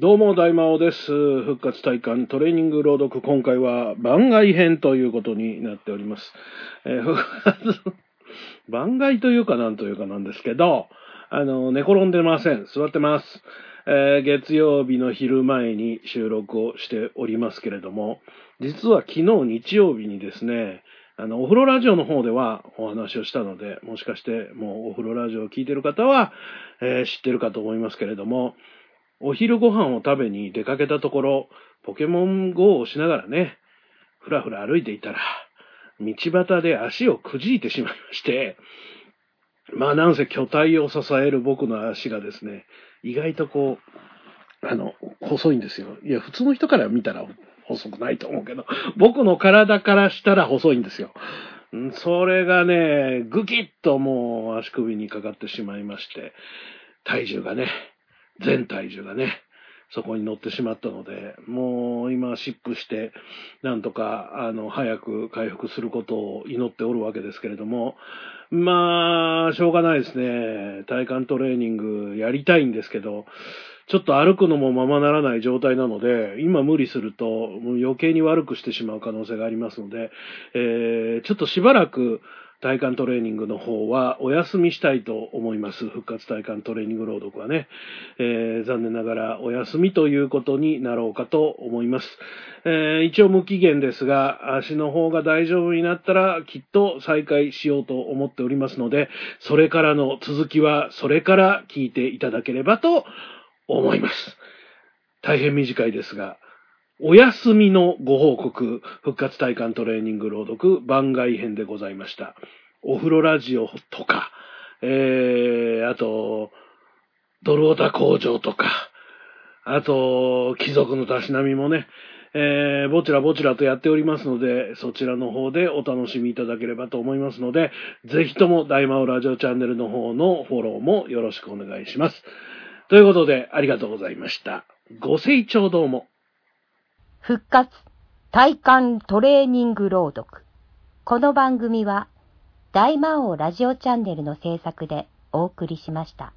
どうも、大魔王です。復活体感トレーニング朗読、今回は番外編ということになっております。えー復活、番外というかなんというかなんですけど、あの、寝転んでません。座ってます。えー月曜日の昼前に収録をしておりますけれども、実は昨日日曜日にですね、あの、お風呂ラジオの方ではお話をしたので、もしかしてもうお風呂ラジオを聞いてる方は、えー知ってるかと思いますけれども、お昼ご飯を食べに出かけたところ、ポケモン GO をしながらね、ふらふら歩いていたら、道端で足をくじいてしまいまして、まあなんせ巨体を支える僕の足がですね、意外とこう、あの、細いんですよ。いや、普通の人から見たら細くないと思うけど、僕の体からしたら細いんですよ。それがね、ぐきっともう足首にかかってしまいまして、体重がね、全体重がね、そこに乗ってしまったので、もう今、湿布して、なんとか、あの、早く回復することを祈っておるわけですけれども、まあ、しょうがないですね。体幹トレーニングやりたいんですけど、ちょっと歩くのもままならない状態なので、今無理すると、余計に悪くしてしまう可能性がありますので、えーちょっとしばらく、体幹トレーニングの方はお休みしたいと思います。復活体幹トレーニング朗読はね。えー残念ながらお休みということになろうかと思います。えー一応無期限ですが、足の方が大丈夫になったらきっと再開しようと思っておりますので、それからの続きはそれから聞いていただければと思います。大変短いですが、お休みのご報告、復活体幹トレーニング朗読番外編でございました。お風呂ラジオとか、えー、あと、ドルオタ工場とか、あと、貴族のたしなみもね、えー、ぼちらぼちらとやっておりますので、そちらの方でお楽しみいただければと思いますので、ぜひとも大魔王ラジオチャンネルの方のフォローもよろしくお願いします。ということで、ありがとうございました。ご清聴どうも。復活体幹トレーニング朗読。この番組は大魔王ラジオチャンネルの制作でお送りしました。